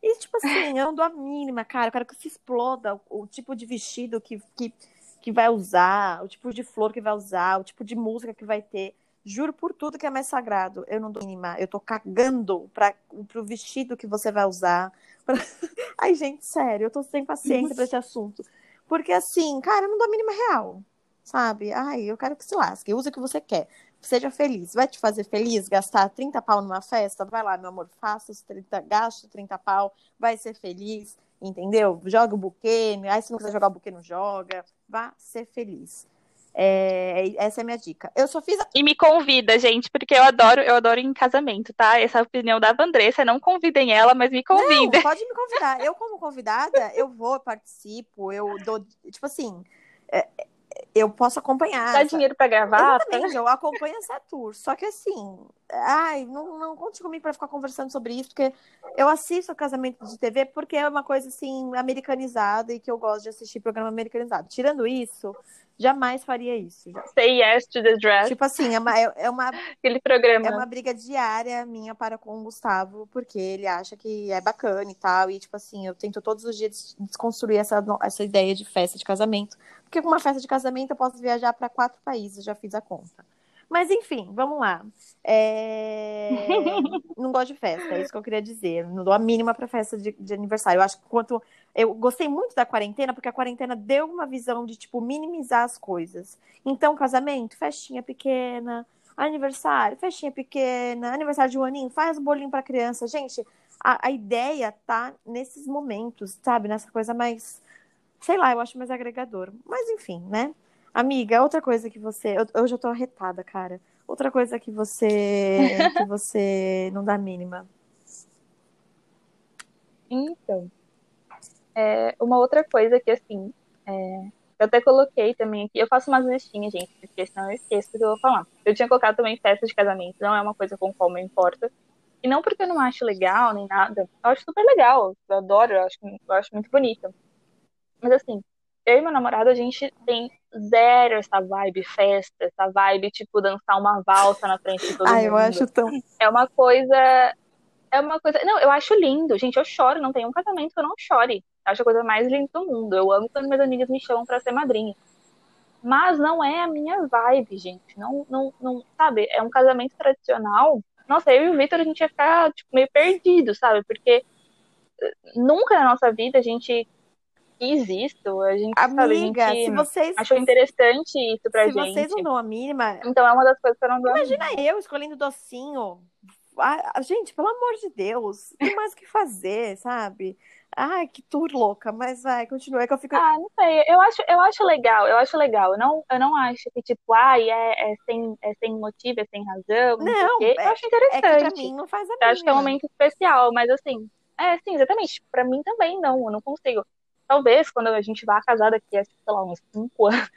E, tipo assim, [LAUGHS] eu não dou a mínima, cara. Eu quero que se exploda o, o tipo de vestido que, que, que vai usar, o tipo de flor que vai usar, o tipo de música que vai ter. Juro por tudo que é mais sagrado. Eu não dou mínima. Eu tô cagando pra, pro vestido que você vai usar. Pra... [LAUGHS] Ai, gente, sério, eu tô sem paciência pra esse assunto. Porque, assim, cara, eu não dou a mínima real. Sabe? Ai, eu quero que se lasque. Usa o que você quer. Seja feliz. Vai te fazer feliz gastar 30 pau numa festa? Vai lá, meu amor, faça os 30, gaste 30 pau, vai ser feliz, entendeu? Joga o buquê, aí se não quiser jogar o buquê, não joga. Vá ser feliz. É, essa é a minha dica. Eu só fiz. A... E me convida, gente, porque eu adoro, eu adoro ir em casamento, tá? Essa é a opinião da Andressa. Não convidem ela, mas me convidem. Não, [LAUGHS] pode me convidar. Eu, como convidada, eu vou, participo, eu dou. Tipo assim. É, eu posso acompanhar. Dá dinheiro pra gravar? Exatamente, eu acompanho essa tour. Só que assim, ai, não, não conte comigo pra ficar conversando sobre isso, porque eu assisto o casamento de TV porque é uma coisa assim, americanizada e que eu gosto de assistir programa americanizado. Tirando isso, jamais faria isso. Say yes to the dress. Tipo assim, é uma, é uma, Aquele programa. é uma briga diária minha para com o Gustavo, porque ele acha que é bacana e tal. E, tipo assim, eu tento todos os dias desconstruir essa, essa ideia de festa de casamento. Porque com uma festa de casamento eu posso viajar para quatro países, já fiz a conta. Mas enfim, vamos lá. É... [LAUGHS] não gosto de festa, é isso que eu queria dizer. Não dou a mínima pra festa de, de aniversário. Eu acho que quanto. Eu gostei muito da quarentena, porque a quarentena deu uma visão de, tipo, minimizar as coisas. Então, casamento, festinha pequena, aniversário, festinha pequena, aniversário de um aninho, faz um bolinho pra criança. Gente, a, a ideia tá nesses momentos, sabe? Nessa coisa mais. Sei lá, eu acho mais agregador. Mas enfim, né? Amiga, outra coisa que você. Eu, eu já tô arretada, cara. Outra coisa que você. [LAUGHS] que você não dá mínima. Então. É, uma outra coisa que, assim. É, eu até coloquei também aqui. Eu faço umas listinhas, gente, porque senão eu esqueço do que eu vou falar. Eu tinha colocado também festa de casamento, não é uma coisa com qual me importa. E não porque eu não acho legal nem nada. Eu acho super legal. Eu adoro, eu acho, eu acho muito bonita. Mas assim, eu e meu namorado, a gente tem zero essa vibe festa, essa vibe, tipo, dançar uma valsa na frente de todo ah, mundo. eu acho tão. É uma coisa. É uma coisa. Não, eu acho lindo. Gente, eu choro. Não tem um casamento que eu não chore. Eu acho a coisa mais linda do mundo. Eu amo quando minhas amigas me chamam para ser madrinha. Mas não é a minha vibe, gente. Não, não, não, sabe? É um casamento tradicional. Nossa, eu e o Victor, a gente ia ficar tipo, meio perdido, sabe? Porque nunca na nossa vida a gente quis isso. A gente, Amiga, sabe, a gente se vocês. achou interessante isso pra se gente. vocês não dão a mínima. Então é uma das coisas que eu não dou. Imagina eu escolhendo docinho. Ah, gente, pelo amor de Deus, tem mais o que fazer, sabe? Ai, que tour louca, mas vai, continua. É que eu fico. Ah, não sei. Eu acho, eu acho legal, eu acho legal. Eu não, eu não acho que, tipo, ai, é, é, sem, é sem motivo, é sem razão. Não, Não, é, Eu acho é que pra interessante. mim não faz a Eu acho que é um momento especial, mas assim, é, sim, exatamente. Pra mim também não, eu não consigo. Talvez quando a gente vá casar daqui a, sei lá, uns cinco anos,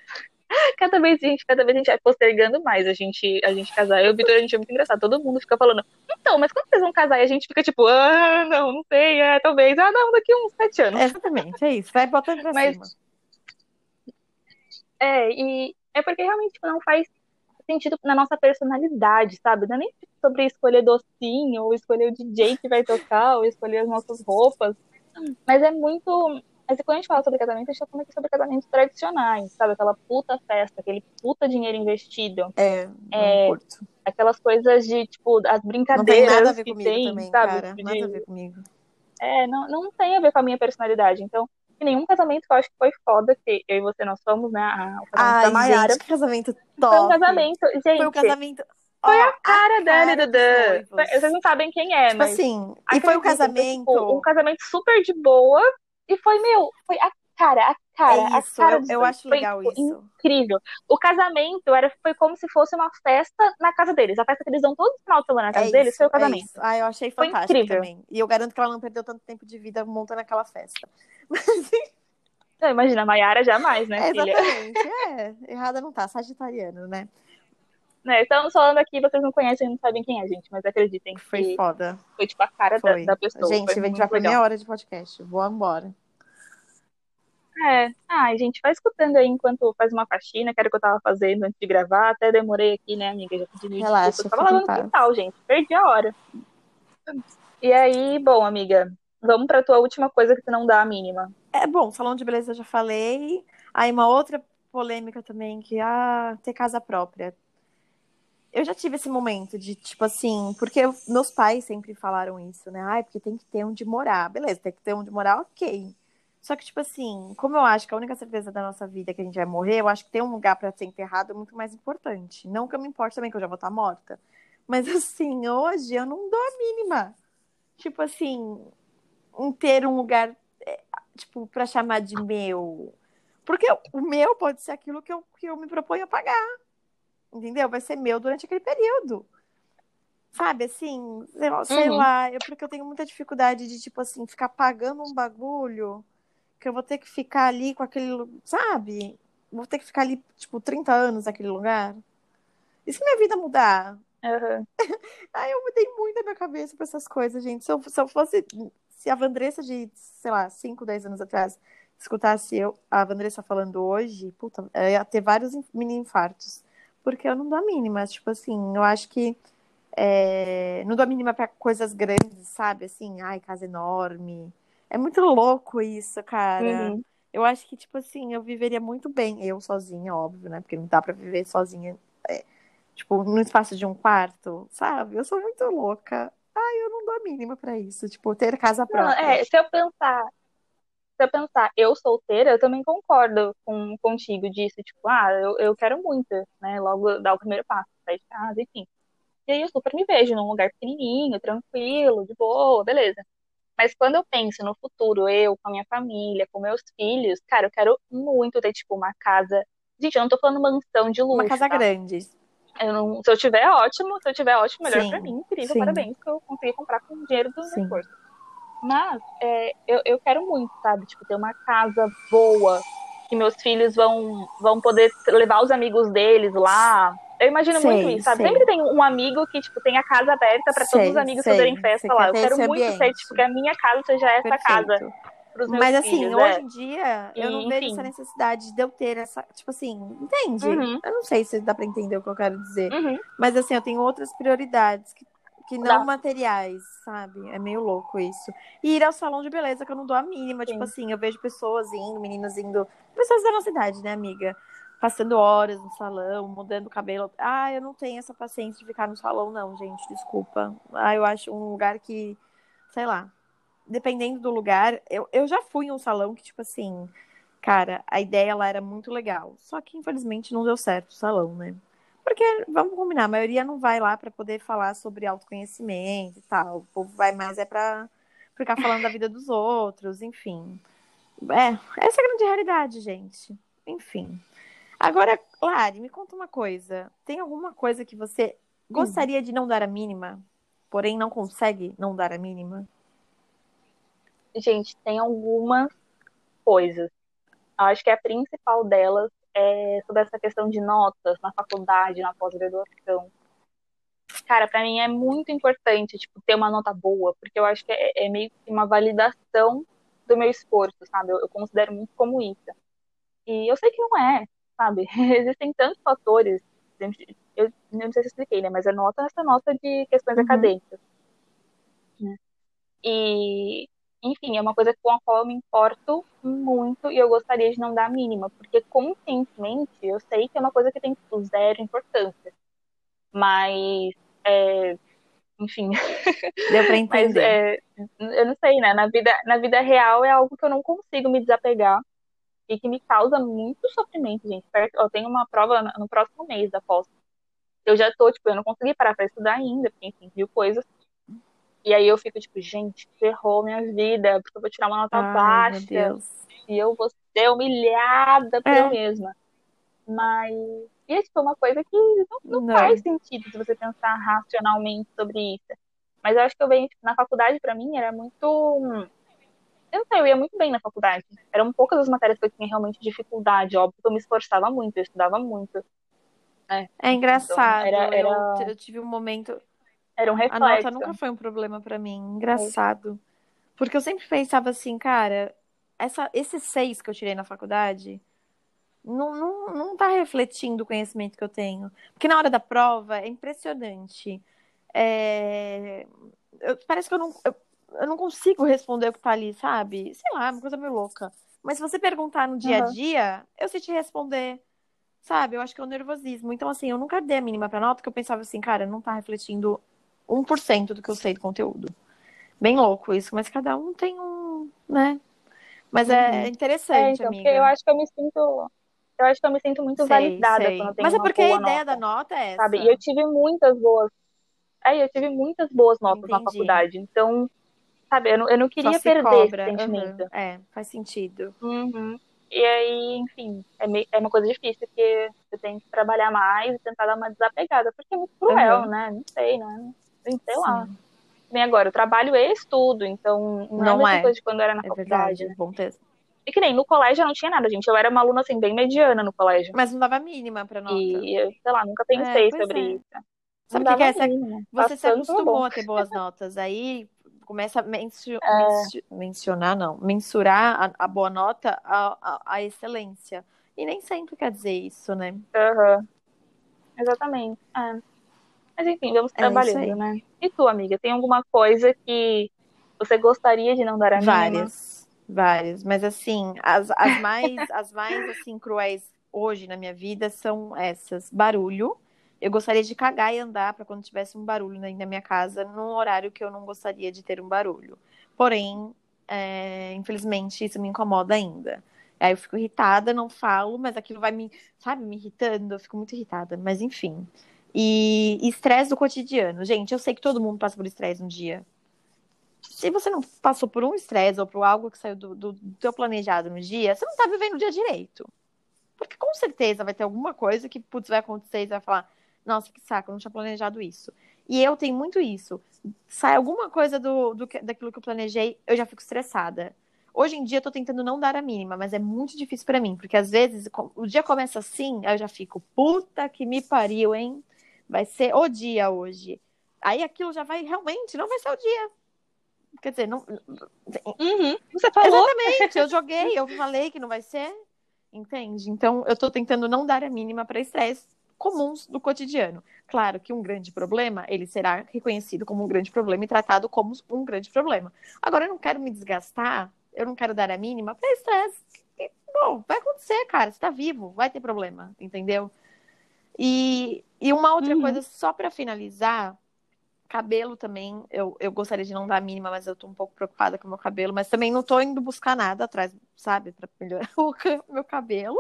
[LAUGHS] cada vez a gente, cada vez a gente vai postergando mais a gente, a gente casar. Eu e o Vitor, a gente é muito engraçado. Todo mundo fica falando, então, mas quando vocês vão casar? E a gente fica tipo, ah, não, não sei, é, talvez, ah, não, daqui a uns sete anos. Exatamente, é isso. Vai botando pra Mas- cima. É, e é porque realmente não faz sentido na nossa personalidade, sabe? Não é nem sobre escolher docinho, ou escolher o DJ que vai tocar, ou escolher as nossas roupas. Mas é muito. Mas quando a gente fala sobre casamento, a gente tá falando aqui sobre casamentos tradicionais, sabe? Aquela puta festa, aquele puta dinheiro investido. É, não É, curto. Aquelas coisas de, tipo, as Não tem brincadeiras nada a ver que comigo tem, também, sabe? cara. Tipo, Nada a ver comigo. É, não, não tem a ver com a minha personalidade. Então, em nenhum casamento que eu acho que foi foda, que eu e você nós fomos, né? a- O casamento da Ai, Mayara. gente, que casamento Foi um top. casamento, gente. Foi um casamento. Foi Ó, a cara dela e cara noivos. Vocês não sabem quem é, Tipo mas. assim, e foi um casamento. tipo, um casamento super de boa. E foi, meu, foi a cara, a cara, É a isso, cara eu, eu acho Foi, legal tipo, isso. incrível. O casamento era, foi como se fosse uma festa na casa deles. A festa que eles dão todo final de semana na casa É deles isso, foi o é casamento. isso. Ah, eu achei Foi fantástico incrível. também. E eu garanto que ela não perdeu tanto tempo de vida montando aquela festa. [LAUGHS] Não, imagina, a Mayara jamais, né, É, filha? exatamente. É, errada não tá, sagitariano, né? Né, estamos falando aqui, vocês não conhecem, não sabem quem é, gente, mas acreditem Foi que foda. foi tipo a cara da, Foi. da pessoa. Gente, foi a gente pra legal. meia hora de podcast. Vou embora. É, ai, gente, vai escutando aí enquanto faz uma faxina, que era o que eu tava fazendo antes de gravar. Até demorei aqui, né, amiga? Já pedi Relaxa. Eu tava fica em lavando o paz. quintal, gente. Perdi a hora. E aí, bom, amiga, vamos pra tua última coisa que tu não dá a mínima. É bom, salão de beleza eu já falei. Aí uma outra polêmica também, que ah, ter casa própria. Eu já tive esse momento de, tipo assim, porque eu- meus pais sempre falaram isso, né? Ai, porque tem que ter onde morar. Beleza, tem que ter onde morar, ok. Só que, tipo assim, como eu acho que a única certeza da nossa vida é que a gente vai morrer, eu acho que ter um lugar pra ser enterrado é muito mais importante. Não que eu me importe também, que eu já vou estar morta. Mas, assim, hoje eu não dou a mínima. Tipo assim, em ter um lugar, é, tipo, pra chamar de meu. Porque o meu pode ser aquilo que eu, que eu me proponho a pagar. Entendeu? Vai ser meu durante aquele período. Sabe, assim, sei lá, sei Uhum. lá, eu, porque eu tenho muita dificuldade de, tipo assim, ficar pagando um bagulho que eu vou ter que ficar ali com aquele, sabe? Vou ter que ficar ali, tipo, 30 anos naquele lugar. E se minha vida mudar? Aham. [LAUGHS] Aí eu mudei muito a minha cabeça pra essas coisas, gente. Se eu, se eu fosse. Se a Vandressa de, sei lá, 5, 10 anos atrás escutasse eu, a Vandressa falando hoje, puta, ia ter vários in- mini infartos. Porque eu não dou a mínima. Tipo assim, eu acho que. é, não dou a mínima pra coisas grandes, sabe? Assim, ai, casa enorme. É muito louco isso, cara. Uhum. Eu acho que, tipo assim, eu viveria muito bem, eu sozinha, óbvio, né? Porque não dá pra viver sozinha é, Tipo, no espaço de um quarto, sabe? Eu sou muito louca. Ai, eu não dou a mínima pra isso. Tipo, ter casa Não, própria. é, se eu pensar, eu pensar, eu solteira, eu também concordo com, contigo disso, tipo, ah, eu, eu quero muito, né? Logo dar o primeiro passo, sair de casa, enfim. E aí eu super me vejo num lugar pequenininho, tranquilo, de boa, beleza. Mas quando eu penso no futuro, eu com a minha família, com meus filhos, cara, eu quero muito ter, tipo, uma casa. Gente, eu não tô falando mansão de luxo, Uma casa tá? grande. Eu não... Se eu tiver, ótimo. Se eu tiver, ótimo, melhor Sim, pra mim. Incrível, sim. parabéns, que eu consegui comprar com o dinheiro do meu Sim. Mas é, eu, eu quero muito, sabe? Tipo, ter uma casa boa, que meus filhos vão, vão poder levar os amigos deles lá. Eu imagino Sei, muito isso, sabe? sei. Sempre tem um amigo que, tipo, tem a casa aberta pra todos os amigos fazerem festa lá. Eu quero muito ser, ambiente. tipo, que a minha casa seja essa casa Perfeito. meus Mas assim, filhos. hoje é. em dia, eu não vejo enfim. essa necessidade de eu ter essa. Tipo assim, entende? Uhum. Eu não sei se dá pra entender o que eu quero dizer. Uhum. Mas assim, eu tenho outras prioridades que, que não Dá. materiais, sabe? É meio louco isso. E ir ao salão de beleza, que eu não dou a mínima. Tipo Sim. assim, eu vejo pessoas indo, meninas indo. Pessoas da nossa idade, né, amiga? Passando horas no salão, mudando o cabelo. Ah, eu não tenho essa paciência de ficar no salão, não, gente. Desculpa. Ah, eu acho um lugar que, sei lá, dependendo do lugar, eu, eu já fui em um salão que, tipo assim, cara, a ideia lá era muito legal. Só que, infelizmente, não deu certo o salão, né? Porque, vamos combinar, a maioria não vai lá pra poder falar sobre autoconhecimento e tal. O povo vai mais é pra ficar falando da vida dos outros, enfim. É, essa é a grande realidade, gente. Enfim. Agora, Lari, me conta uma coisa. Tem alguma coisa que você gostaria de não dar a mínima, porém não consegue não dar a mínima? Gente, tem algumas coisas. Eu acho que a principal delas é sobre essa questão de notas na faculdade, na pós-graduação. Cara, pra mim é muito importante, tipo, ter uma nota boa, porque eu acho que é, é meio que uma validação do meu esforço, sabe? Eu, eu considero muito como isso. E eu sei que não é, sabe? [LAUGHS] Existem tantos fatores. Eu, não sei se eu expliquei, né? Mas a nota é essa nota de questões Uhum. acadêmicas. né? E, enfim, é uma coisa com a qual eu me importo muito e eu gostaria de não dar a mínima, porque conscientemente eu sei que é uma coisa que tem tipo, zero importância. Mas, é, enfim, [LAUGHS] Deu pra mas entender. é, eu não sei, né? Na vida, na vida real é algo que eu não consigo me desapegar e que me causa muito sofrimento, gente. Eu tenho uma prova no próximo mês da pós. Eu já tô, tipo, eu não consegui parar pra estudar ainda, porque, enfim, viu coisas. E aí eu fico, tipo, gente, ferrou minha vida, porque eu vou tirar uma nota Ai, baixa e eu vou ser humilhada por É. eu mesma. Mas, é, tipo, uma coisa que não, não Não. faz sentido se você pensar racionalmente sobre isso. Mas eu acho que eu venho, tipo, na faculdade, pra mim, era muito. Eu não sei, eu ia muito bem na faculdade. Eram poucas as matérias que eu tinha realmente dificuldade, óbvio que eu me esforçava muito, eu estudava muito. né? É engraçado. Então, era- Eu, era- eu tive um momento. Era um A nota reflexo. nunca foi um problema pra mim. Engraçado. Porque eu sempre pensava assim, cara, essa, esse seis que eu tirei na faculdade não, não, não tá refletindo o conhecimento que eu tenho. Porque na hora da prova é impressionante. É, eu- parece que eu não, eu, eu não consigo responder o que tá ali, sabe? Sei lá, é uma coisa meio louca. Mas se você perguntar no dia a Uhum. dia, eu sei te responder. Sabe? Eu acho que é o nervosismo. Então, assim, eu nunca dei a mínima pra nota, porque eu pensava assim, cara, não tá refletindo 1% do que eu sei do conteúdo. Bem louco isso, mas cada um tem um, né? Mas é Uhum. É, interessante, então, amiga. porque eu acho que eu me sinto. Eu acho que eu me sinto muito Sei, validada sei. quando eu tenho Mas é porque a ideia nota, da nota é essa. sabe? E eu tive muitas boas. É, eu tive muitas boas notas na Entendi. faculdade. Então, sabe, eu não, eu não queria perder cobra. esse sentimento. Aham. É, faz sentido. Uhum. E aí, enfim, é, meio- é uma coisa difícil que você tem que trabalhar mais e tentar dar uma desapegada, porque é muito cruel, Aham. né? Não sei, né? Sei lá. Sim, Bem, agora, eu trabalho e estudo, então não é a Não mesma é. coisa de quando eu era na é faculdade, verdade. né? Bom ter... E que nem no colégio eu não tinha nada, gente. Eu era uma aluna, assim, bem mediana no colégio. Mas não dava mínima pra nota. E eu, sei lá, nunca É, pensei pois sobre é. isso. Não Sabe o que é? Você, mínima. você se acostumou a ter boas notas. Aí começa a É. mencio- mencionar, não, mensurar a, a boa nota a excelência. E nem sempre quer dizer isso, né? Aham. Exatamente. É. Mas enfim, vamos É trabalhando, aí. né? E tu, amiga, tem alguma coisa que você gostaria de não dar a mínima? Várias, várias. Mas assim, as, as mais, [LAUGHS] as mais assim, cruéis hoje na minha vida são essas. Barulho. eu gostaria de cagar e andar para quando tivesse um barulho na minha casa, num horário que eu não gostaria de ter um barulho. Porém, é, infelizmente, isso me incomoda ainda. Aí eu fico irritada, não falo, mas aquilo vai me, sabe, me irritando, eu fico muito irritada. Mas enfim. E estresse do cotidiano. Gente, eu sei que todo mundo passa por estresse um dia. Se você não passou por um estresse ou por algo que saiu do, do, do teu planejado no dia, você não tá vivendo o dia direito. Porque com certeza vai ter alguma coisa que, putz, vai acontecer e você vai falar, nossa, que saco, eu não tinha planejado isso. E eu tenho muito isso. Sai alguma coisa do, do daquilo que eu planejei, eu já fico estressada. Hoje em dia eu tô tentando não dar a mínima, mas é muito difícil para mim, porque às vezes o dia começa assim, aí eu já fico, puta que me pariu, hein? Vai ser o dia hoje. Aí aquilo já vai realmente, não vai ser o dia. Quer dizer, não. Uhum, você falou. Exatamente, eu joguei, eu [LAUGHS] falei que não vai ser. Entende? Então eu tô tentando não dar a mínima para estresse comuns do cotidiano. Claro que um grande problema, ele será reconhecido como um grande problema e tratado como um grande problema. Agora, eu não quero me desgastar, eu não quero dar a mínima para estresse. Bom, vai acontecer, cara, você tá vivo, vai ter problema, entendeu? E, e uma outra uhum. coisa, só para finalizar, cabelo também, eu, eu gostaria de não dar a mínima, mas eu tô um pouco preocupada com o meu cabelo, mas também não tô indo buscar nada atrás, sabe, para melhorar [LAUGHS] o meu cabelo.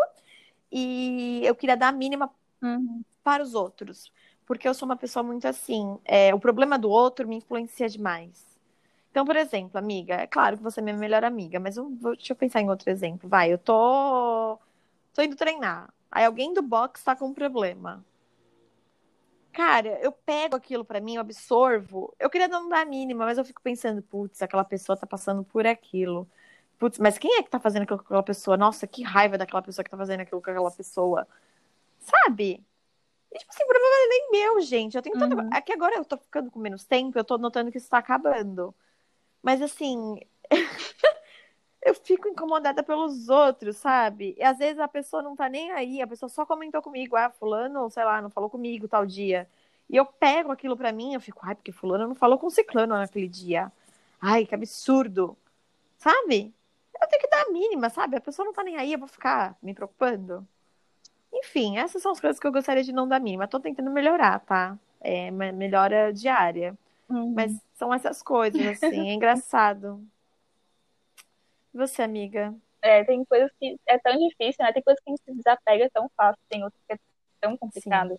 E eu queria dar a mínima uhum. para os outros. Porque eu sou uma pessoa muito assim. É, o problema do outro me influencia demais. Então, por exemplo, amiga, é claro que você é minha melhor amiga, mas eu deixa eu pensar em outro exemplo. Vai, eu tô, tô indo treinar. Aí alguém do box tá com um problema. Cara, eu pego aquilo para mim, eu absorvo. Eu queria não dar a mínima, mas eu fico pensando, putz, aquela pessoa tá passando por aquilo. Putz, mas quem é que tá fazendo aquilo com aquela pessoa? Nossa, que raiva daquela pessoa que tá fazendo aquilo com aquela pessoa. Sabe? E, tipo assim, o problema é nem meu, gente. Eu tenho tanto... Uhum. É que agora eu tô ficando com menos tempo, eu tô notando que isso tá acabando. Mas assim. [LAUGHS] eu fico incomodada pelos outros, sabe? E às vezes a pessoa não tá nem aí, a pessoa só comentou comigo, ah, fulano, sei lá, não falou comigo tal dia. E eu pego aquilo pra mim, eu fico, ai, porque fulano não falou com ciclano naquele dia. Ai, que absurdo. Sabe? Eu tenho que dar a mínima, sabe? A pessoa não tá nem aí, eu vou ficar me preocupando. Enfim, essas são as coisas que eu gostaria de não dar mínima. Tô tentando melhorar, tá? É melhora diária. Uhum. Mas são essas coisas, assim, é engraçado. Você, amiga? É, tem coisas que é tão difícil, né? Tem coisas que a gente se desapega tão fácil, tem outras que é tão complicado. Sim.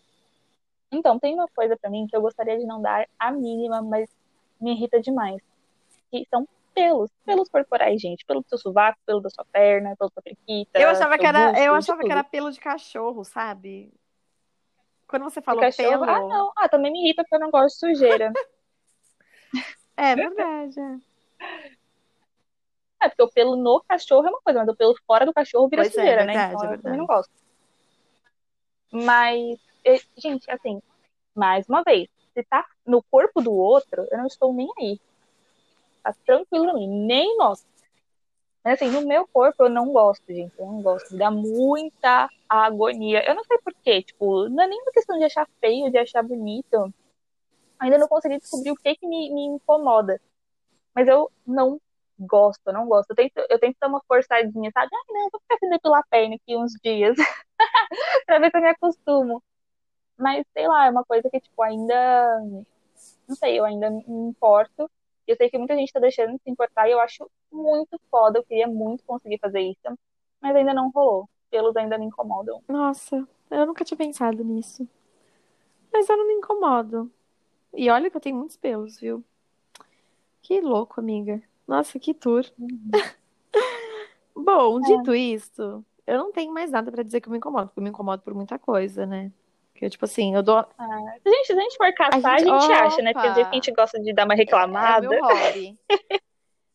Então, tem uma coisa para mim que eu gostaria de não dar a mínima, mas me irrita demais. Que são pelos, pelos corporais, gente. Pelo seu sovaco, pelo da sua perna, pela sua periquita. Eu achava que era, eu achava que era pelo de cachorro, sabe? Quando você falou cachorro, pelo. Ah, não. Ah, também me irrita porque eu não gosto de sujeira. [LAUGHS] é verdade. É, porque o pelo no cachorro é uma coisa, mas o pelo fora do cachorro vira pois é, sujeira, é, verdade, né? Então é eu também não gosto. Mas, gente, assim, mais uma vez, se tá no corpo do outro, eu não estou nem aí. Tá tranquilo pra mim, nem nossa. Mas assim, no meu corpo eu não gosto, gente. Eu não gosto. Me dá muita agonia. Eu não sei porquê, tipo, não é nem uma questão de achar feio, de achar bonito. Ainda não consegui descobrir o que que me, me incomoda. Mas eu não gosto, não gosto. Eu tento, eu tento dar uma forçadinha, sabe? Ah, não, vou ficar sem depilar perna aqui uns dias. [LAUGHS] pra ver se eu me acostumo. Mas, sei lá, é uma coisa que, tipo, ainda. Não sei, eu ainda me importo. Eu sei que muita gente tá deixando de se importar e eu acho muito foda. Eu queria muito conseguir fazer isso, mas ainda não rolou. Pelos ainda me incomodam. Nossa, eu nunca tinha pensado nisso. Mas eu não me incomodo. E olha que eu tenho muitos pelos, viu? Que louco, amiga. Nossa, que tour. Uhum. [LAUGHS] Bom, é. dito isso, eu não tenho mais nada para dizer que eu me incomodo, porque eu me incomodo por muita coisa, né? Que tipo assim, eu dou. Ah, a gente, se a gente for caçar, a gente, a gente acha, né? Porque a gente gosta de dar uma reclamada. É, é meu hobby. [LAUGHS]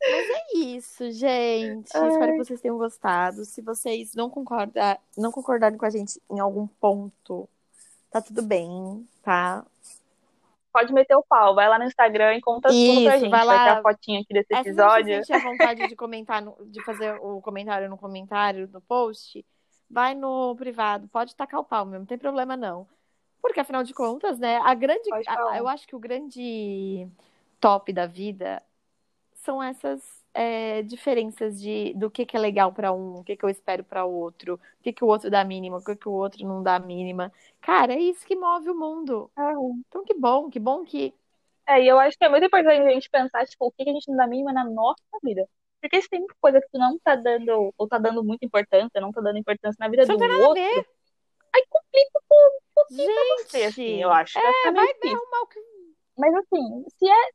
Mas é isso, gente. Ai. Espero que vocês tenham gostado. Se vocês não, concordar, não concordarem com a gente em algum ponto, tá tudo bem, tá? Pode meter o pau. Vai lá no Instagram e conta isso, tudo pra gente. Vai, lá. vai ter a fotinha aqui desse episódio. Se você vontade de comentar, no, de fazer o comentário no comentário, no post, vai no privado, pode tacar o pau mesmo, não tem problema não. Porque afinal de contas, né, a grande, a, eu acho que o grande top da vida são essas é, diferenças de do que, que é legal para um, o que, que eu espero para o outro, o que, que o outro dá mínima, o que, que o outro não dá mínima. Cara, é isso que move o mundo. É. Então, que bom, que bom que. É, e eu acho que é muito importante a gente pensar, tipo, o que, que a gente não dá mínima na nossa vida. Porque se tem coisa que tu não tá dando, ou tá dando muita importância, não tá dando importância na vida Isso do outro, ver. aí complica um pouquinho pra Gente, você, assim, eu acho. É, vai difícil. arrumar o que. Mas assim, se é,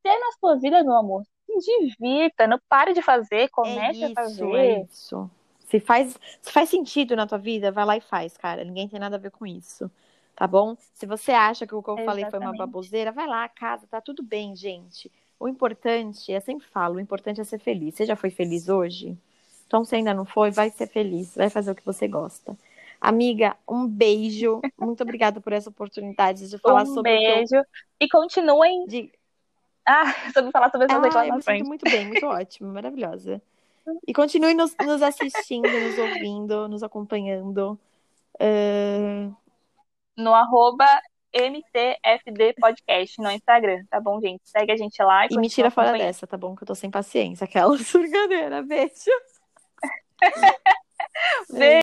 se é na sua vida, meu amor, divirta, não pare de fazer, É comece a isso, fazer. é isso. Se faz, se faz sentido na tua vida, vai lá e faz, cara. Ninguém tem nada a ver com isso. Tá bom? Se você acha que o que eu falei foi uma baboseira, vai lá, casa, tá tudo bem, gente. O importante, eu sempre falo, o importante é ser feliz. Você já foi feliz hoje? Então, se ainda não foi, vai ser feliz, vai fazer o que você gosta. Amiga, um beijo. Muito obrigada por essa oportunidade de falar Um sobre o que eu- beijo. E continuem de- ah, sobre falar sobre essas Ah, reclamações. muito bem, muito ótimo, maravilhosa. E continue nos, nos assistindo, nos ouvindo, nos acompanhando. Ah, No arroba MTFD Podcast no Instagram, tá bom, gente? Segue a gente lá e, e me tira fora dessa, tá bom? Que eu tô sem paciência. Aquela [LAUGHS] brincadeira. [LAUGHS] Beijo. Beijo.